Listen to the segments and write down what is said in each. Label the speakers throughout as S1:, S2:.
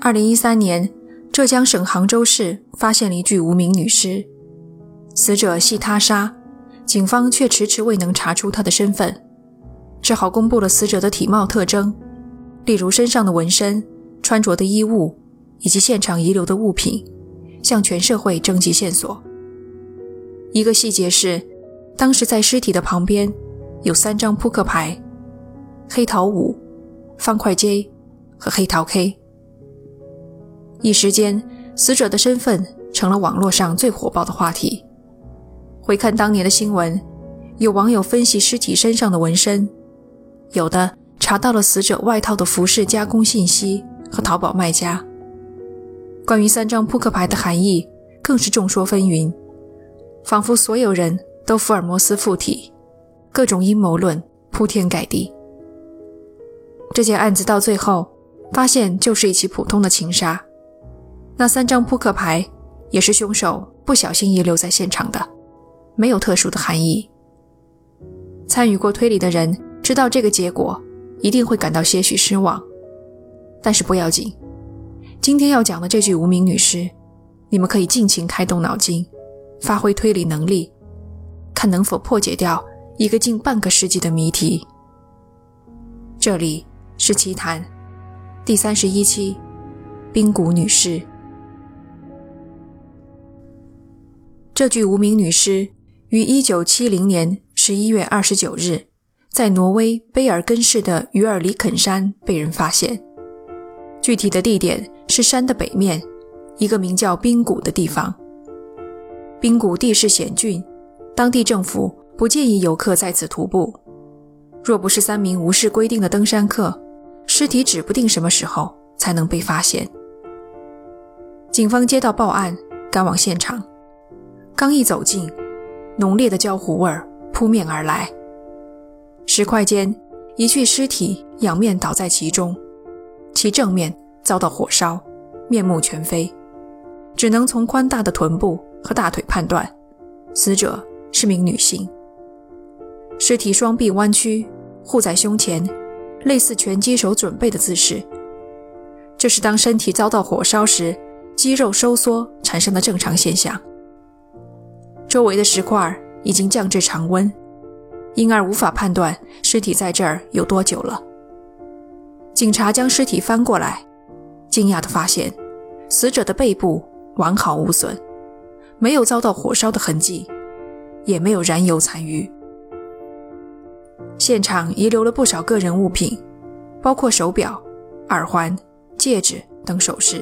S1: 二零一三年，浙江省杭州市发现了一具无名女尸，死者系他杀，警方却迟迟未能查出她的身份，只好公布了死者的体貌特征，例如身上的纹身、穿着的衣物以及现场遗留的物品，向全社会征集线索。一个细节是，当时在尸体的旁边有三张扑克牌：黑桃五、方块 J 和黑桃 K。一时间，死者的身份成了网络上最火爆的话题。回看当年的新闻，有网友分析尸体身上的纹身，有的查到了死者外套的服饰加工信息和淘宝卖家。关于三张扑克牌的含义，更是众说纷纭，仿佛所有人都福尔摩斯附体，各种阴谋论铺天盖地。这件案子到最后发现，就是一起普通的情杀。那三张扑克牌也是凶手不小心遗留在现场的，没有特殊的含义。参与过推理的人知道这个结果一定会感到些许失望，但是不要紧。今天要讲的这具无名女尸，你们可以尽情开动脑筋，发挥推理能力，看能否破解掉一个近半个世纪的谜题。这里是奇谈第三十一期，冰谷女士。这具无名女尸于1970年11月29日，在挪威卑尔根市的于尔里肯山被人发现。具体的地点是山的北面，一个名叫冰谷的地方。冰谷地势险峻，当地政府不建议游客在此徒步。若不是三名无视规定的登山客，尸体指不定什么时候才能被发现。警方接到报案，赶往现场。刚一走近，浓烈的焦糊味儿扑面而来。石块间，一具尸体仰面倒在其中，其正面遭到火烧，面目全非。只能从宽大的臀部和大腿判断，死者是名女性。尸体双臂弯曲，护在胸前，类似拳击手准备的姿势。这是当身体遭到火烧时，肌肉收缩产生的正常现象。周围的石块已经降至常温，因而无法判断尸体在这儿有多久了。警察将尸体翻过来，惊讶地发现，死者的背部完好无损，没有遭到火烧的痕迹，也没有燃油残余。现场遗留了不少个人物品，包括手表、耳环、戒指等首饰，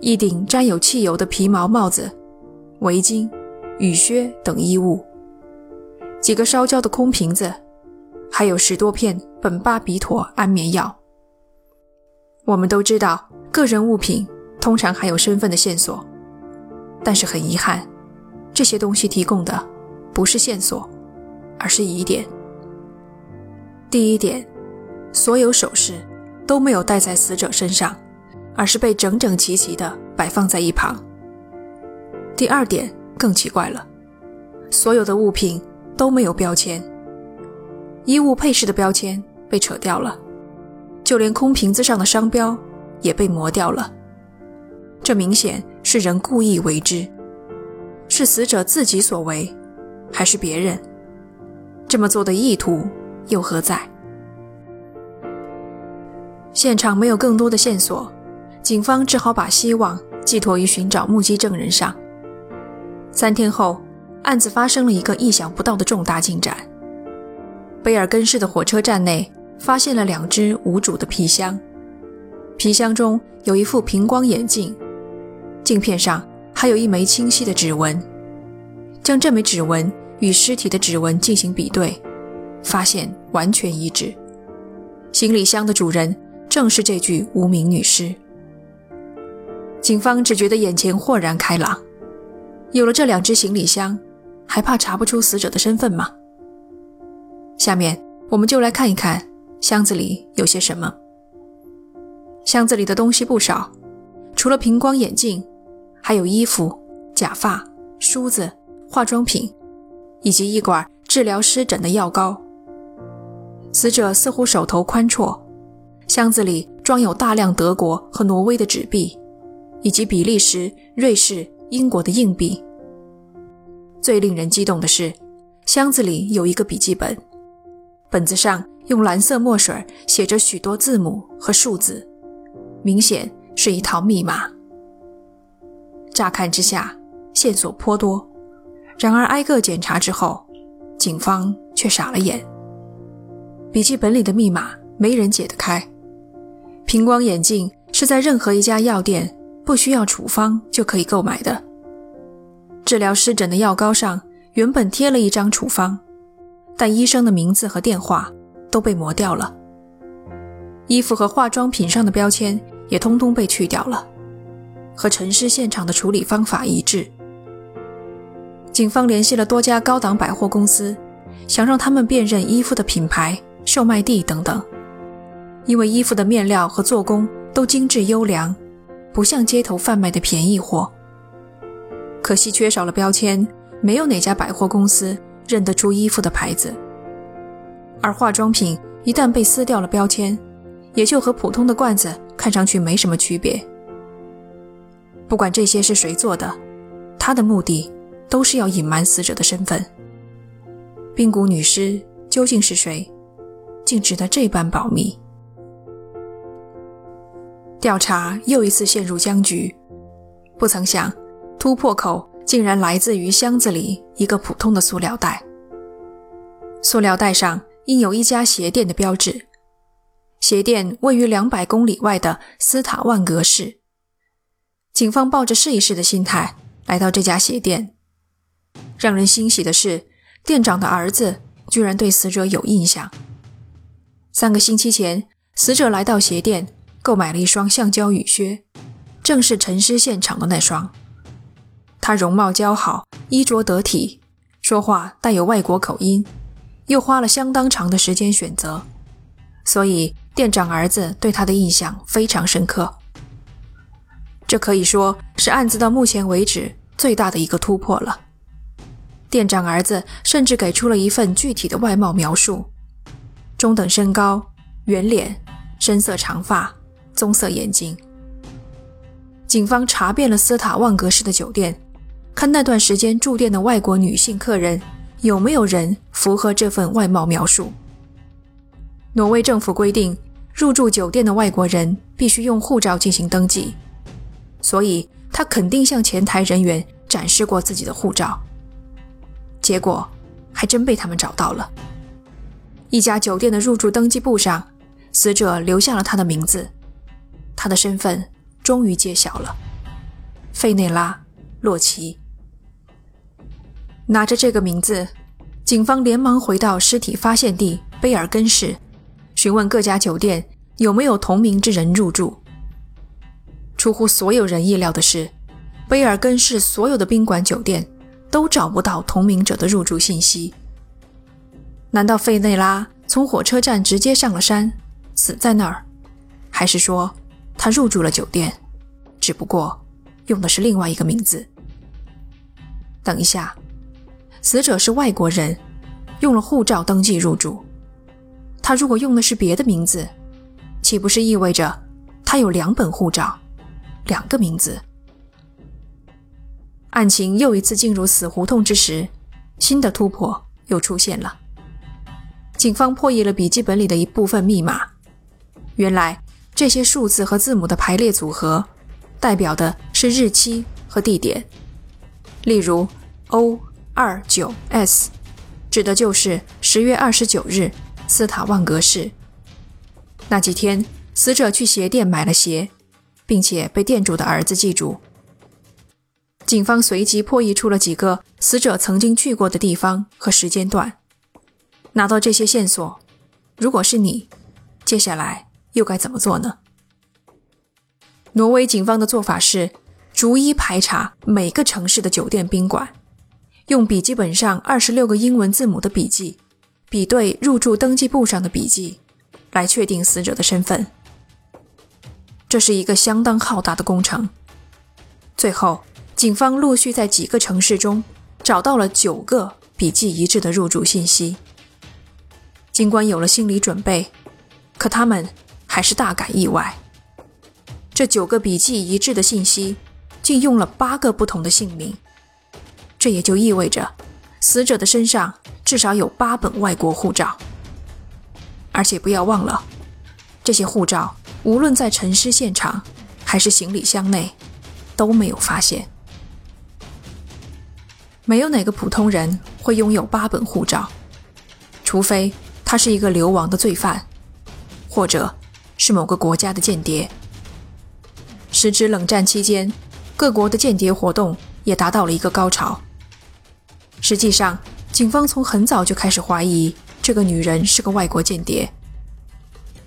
S1: 一顶沾有汽油的皮毛帽子，围巾。雨靴等衣物，几个烧焦的空瓶子，还有十多片苯巴比妥安眠药。我们都知道，个人物品通常含有身份的线索，但是很遗憾，这些东西提供的不是线索，而是疑点。第一点，所有首饰都没有戴在死者身上，而是被整整齐齐地摆放在一旁。第二点。更奇怪了，所有的物品都没有标签，衣物配饰的标签被扯掉了，就连空瓶子上的商标也被磨掉了。这明显是人故意为之，是死者自己所为，还是别人？这么做的意图又何在？现场没有更多的线索，警方只好把希望寄托于寻找目击证人上。三天后，案子发生了一个意想不到的重大进展。贝尔根市的火车站内发现了两只无主的皮箱，皮箱中有一副平光眼镜，镜片上还有一枚清晰的指纹。将这枚指纹与尸体的指纹进行比对，发现完全一致。行李箱的主人正是这具无名女尸。警方只觉得眼前豁然开朗。有了这两只行李箱，还怕查不出死者的身份吗？下面我们就来看一看箱子里有些什么。箱子里的东西不少，除了平光眼镜，还有衣服、假发、梳子、化妆品，以及一管治疗湿疹的药膏。死者似乎手头宽绰，箱子里装有大量德国和挪威的纸币，以及比利时、瑞士、英国的硬币。最令人激动的是，箱子里有一个笔记本，本子上用蓝色墨水写着许多字母和数字，明显是一套密码。乍看之下，线索颇多，然而挨个检查之后，警方却傻了眼。笔记本里的密码没人解得开。平光眼镜是在任何一家药店不需要处方就可以购买的。治疗湿疹的药膏上原本贴了一张处方，但医生的名字和电话都被磨掉了。衣服和化妆品上的标签也通通被去掉了，和陈尸现场的处理方法一致。警方联系了多家高档百货公司，想让他们辨认衣服的品牌。售卖地等等，因为衣服的面料和做工都精致优良，不像街头贩卖的便宜货。可惜缺少了标签，没有哪家百货公司认得出衣服的牌子。而化妆品一旦被撕掉了标签，也就和普通的罐子看上去没什么区别。不管这些是谁做的，他的目的都是要隐瞒死者的身份。冰谷女尸究竟是谁？竟值得这般保密。调查又一次陷入僵局，不曾想突破口竟然来自于箱子里一个普通的塑料袋。塑料袋上印有一家鞋店的标志，鞋店位于两百公里外的斯塔万格市。警方抱着试一试的心态来到这家鞋店，让人欣喜的是，店长的儿子居然对死者有印象。三个星期前，死者来到鞋店购买了一双橡胶雨靴，正是陈尸现场的那双。他容貌姣好，衣着得体，说话带有外国口音，又花了相当长的时间选择，所以店长儿子对他的印象非常深刻。这可以说是案子到目前为止最大的一个突破了。店长儿子甚至给出了一份具体的外貌描述。中等身高，圆脸，深色长发，棕色眼睛。警方查遍了斯塔万格市的酒店，看那段时间住店的外国女性客人有没有人符合这份外貌描述。挪威政府规定，入住酒店的外国人必须用护照进行登记，所以他肯定向前台人员展示过自己的护照。结果，还真被他们找到了。一家酒店的入住登记簿上，死者留下了他的名字，他的身份终于揭晓了：费内拉·洛奇。拿着这个名字，警方连忙回到尸体发现地贝尔根市，询问各家酒店有没有同名之人入住。出乎所有人意料的是，贝尔根市所有的宾馆酒店都找不到同名者的入住信息。难道费内拉从火车站直接上了山，死在那儿，还是说他入住了酒店，只不过用的是另外一个名字？等一下，死者是外国人，用了护照登记入住，他如果用的是别的名字，岂不是意味着他有两本护照，两个名字？案情又一次进入死胡同之时，新的突破又出现了。警方破译了笔记本里的一部分密码。原来，这些数字和字母的排列组合，代表的是日期和地点。例如，O 二九 S，指的就是十月二十九日，斯塔万格市。那几天，死者去鞋店买了鞋，并且被店主的儿子记住。警方随即破译出了几个死者曾经去过的地方和时间段。拿到这些线索，如果是你，接下来又该怎么做呢？挪威警方的做法是逐一排查每个城市的酒店宾馆，用笔记本上二十六个英文字母的笔记比对入住登记簿上的笔记，来确定死者的身份。这是一个相当浩大的工程。最后，警方陆续在几个城市中找到了九个笔迹一致的入住信息。尽管有了心理准备，可他们还是大感意外。这九个笔迹一致的信息，竟用了八个不同的姓名。这也就意味着，死者的身上至少有八本外国护照。而且不要忘了，这些护照无论在沉尸现场还是行李箱内，都没有发现。没有哪个普通人会拥有八本护照，除非他是一个流亡的罪犯，或者是某个国家的间谍。时值冷战期间，各国的间谍活动也达到了一个高潮。实际上，警方从很早就开始怀疑这个女人是个外国间谍，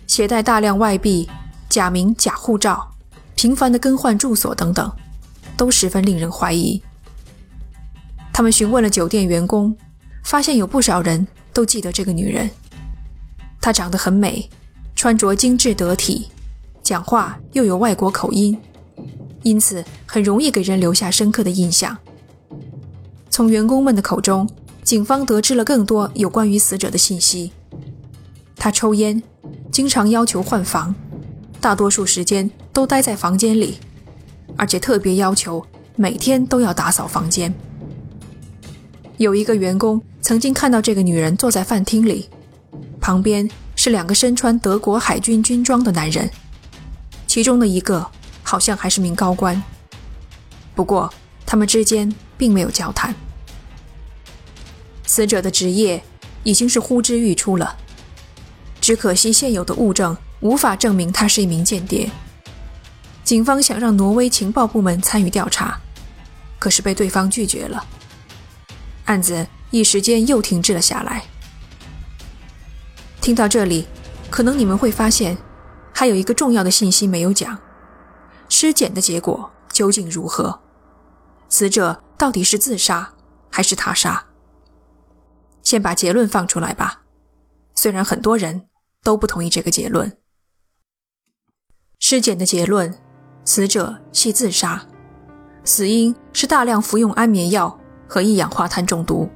S1: 携带大量外币、假名、假护照、频繁的更换住所等等，都十分令人怀疑。他们询问了酒店员工，发现有不少人都记得这个女人。她长得很美，穿着精致得体，讲话又有外国口音，因此很容易给人留下深刻的印象。从员工们的口中，警方得知了更多有关于死者的信息。他抽烟，经常要求换房，大多数时间都待在房间里，而且特别要求每天都要打扫房间。有一个员工曾经看到这个女人坐在饭厅里，旁边是两个身穿德国海军军装的男人，其中的一个好像还是名高官。不过他们之间并没有交谈。死者的职业已经是呼之欲出了，只可惜现有的物证无法证明他是一名间谍。警方想让挪威情报部门参与调查，可是被对方拒绝了。案子一时间又停滞了下来。听到这里，可能你们会发现，还有一个重要的信息没有讲：尸检的结果究竟如何？死者到底是自杀还是他杀？先把结论放出来吧。虽然很多人都不同意这个结论。尸检的结论：死者系自杀，死因是大量服用安眠药。和一氧化碳中毒，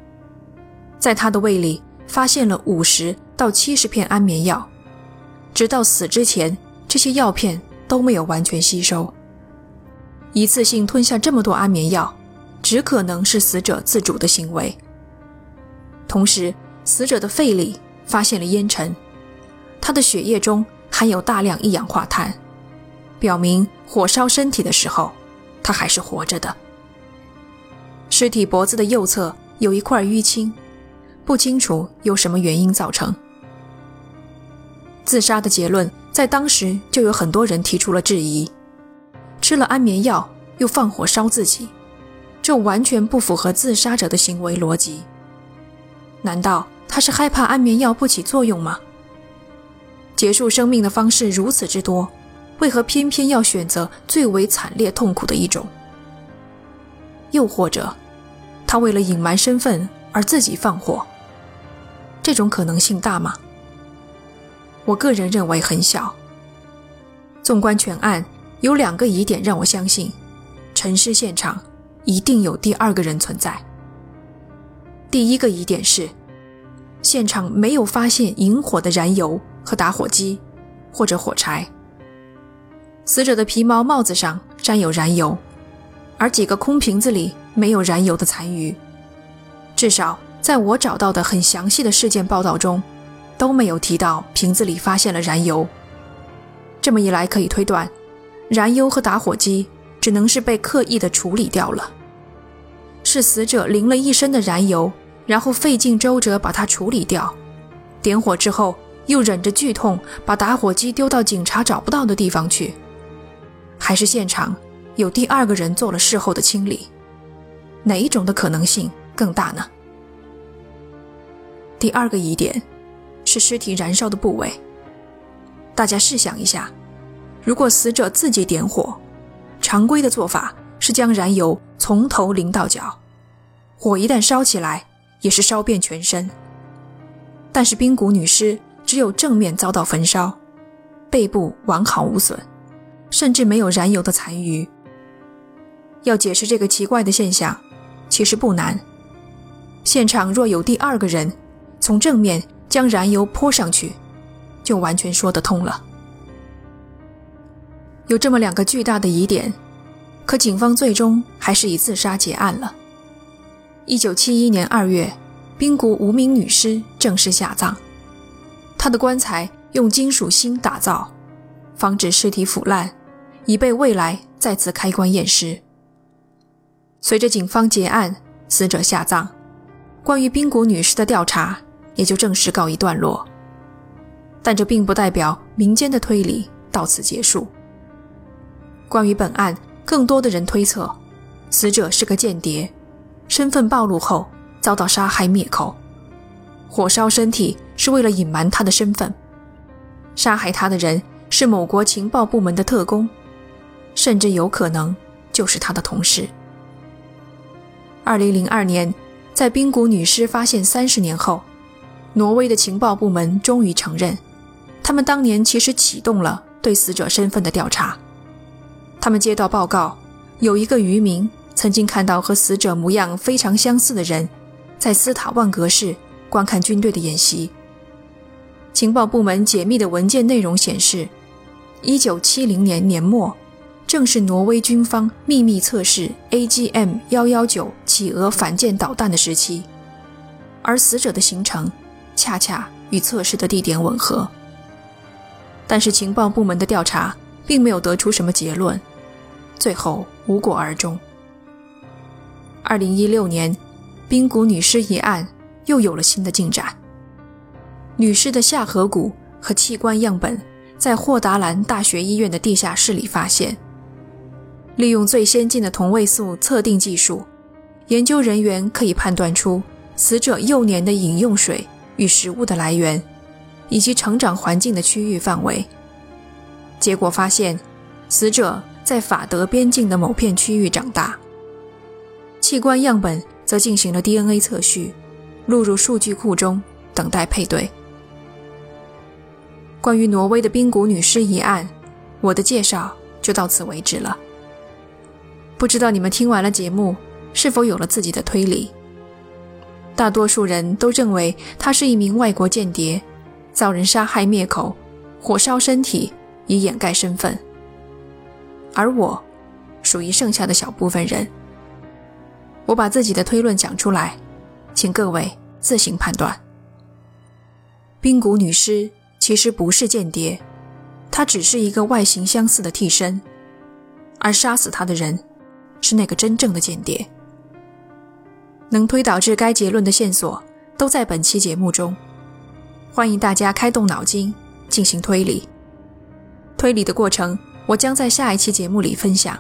S1: 在他的胃里发现了五十到七十片安眠药，直到死之前，这些药片都没有完全吸收。一次性吞下这么多安眠药，只可能是死者自主的行为。同时，死者的肺里发现了烟尘，他的血液中含有大量一氧化碳，表明火烧身体的时候，他还是活着的。尸体脖子的右侧有一块淤青，不清楚由什么原因造成。自杀的结论在当时就有很多人提出了质疑：吃了安眠药又放火烧自己，这完全不符合自杀者的行为逻辑。难道他是害怕安眠药不起作用吗？结束生命的方式如此之多，为何偏偏要选择最为惨烈痛苦的一种？又或者？他为了隐瞒身份而自己放火，这种可能性大吗？我个人认为很小。纵观全案，有两个疑点让我相信，沉尸现场一定有第二个人存在。第一个疑点是，现场没有发现引火的燃油和打火机，或者火柴。死者的皮毛帽子上沾有燃油，而几个空瓶子里。没有燃油的残余，至少在我找到的很详细的事件报道中，都没有提到瓶子里发现了燃油。这么一来，可以推断，燃油和打火机只能是被刻意的处理掉了，是死者淋了一身的燃油，然后费尽周折把它处理掉，点火之后又忍着剧痛把打火机丢到警察找不到的地方去，还是现场有第二个人做了事后的清理？哪一种的可能性更大呢？第二个疑点是尸体燃烧的部位。大家试想一下，如果死者自己点火，常规的做法是将燃油从头淋到脚，火一旦烧起来也是烧遍全身。但是冰谷女尸只有正面遭到焚烧，背部完好无损，甚至没有燃油的残余。要解释这个奇怪的现象。其实不难，现场若有第二个人从正面将燃油泼上去，就完全说得通了。有这么两个巨大的疑点，可警方最终还是以自杀结案了。一九七一年二月，滨谷无名女尸正式下葬，她的棺材用金属锌打造，防止尸体腐烂，以备未来再次开棺验尸。随着警方结案，死者下葬，关于滨谷女尸的调查也就正式告一段落。但这并不代表民间的推理到此结束。关于本案，更多的人推测，死者是个间谍，身份暴露后遭到杀害灭口，火烧身体是为了隐瞒他的身份，杀害他的人是某国情报部门的特工，甚至有可能就是他的同事。二零零二年，在冰谷女尸发现三十年后，挪威的情报部门终于承认，他们当年其实启动了对死者身份的调查。他们接到报告，有一个渔民曾经看到和死者模样非常相似的人，在斯塔万格市观看军队的演习。情报部门解密的文件内容显示，一九七零年年末，正是挪威军方秘密测试 AGM 幺幺九企鹅反舰导弹的时期，而死者的行程恰恰与测试的地点吻合。但是情报部门的调查并没有得出什么结论。最后无果而终。二零一六年，冰谷女尸一案又有了新的进展。女尸的下颌骨和器官样本在霍达兰大学医院的地下室里发现。利用最先进的同位素测定技术，研究人员可以判断出死者幼年的饮用水与食物的来源，以及成长环境的区域范围。结果发现，死者。在法德边境的某片区域长大，器官样本则进行了 DNA 测序，录入数据库中，等待配对。关于挪威的冰谷女尸一案，我的介绍就到此为止了。不知道你们听完了节目，是否有了自己的推理？大多数人都认为他是一名外国间谍，遭人杀害灭口，火烧身体以掩盖身份。而我，属于剩下的小部分人。我把自己的推论讲出来，请各位自行判断。冰谷女尸其实不是间谍，她只是一个外形相似的替身，而杀死她的人是那个真正的间谍。能推导至该结论的线索都在本期节目中，欢迎大家开动脑筋进行推理。推理的过程。我将在下一期节目里分享。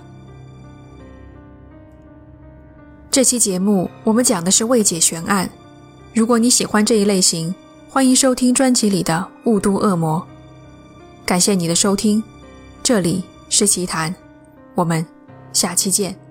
S1: 这期节目我们讲的是未解悬案。如果你喜欢这一类型，欢迎收听专辑里的《雾都恶魔》。感谢你的收听，这里是奇谈，我们下期见。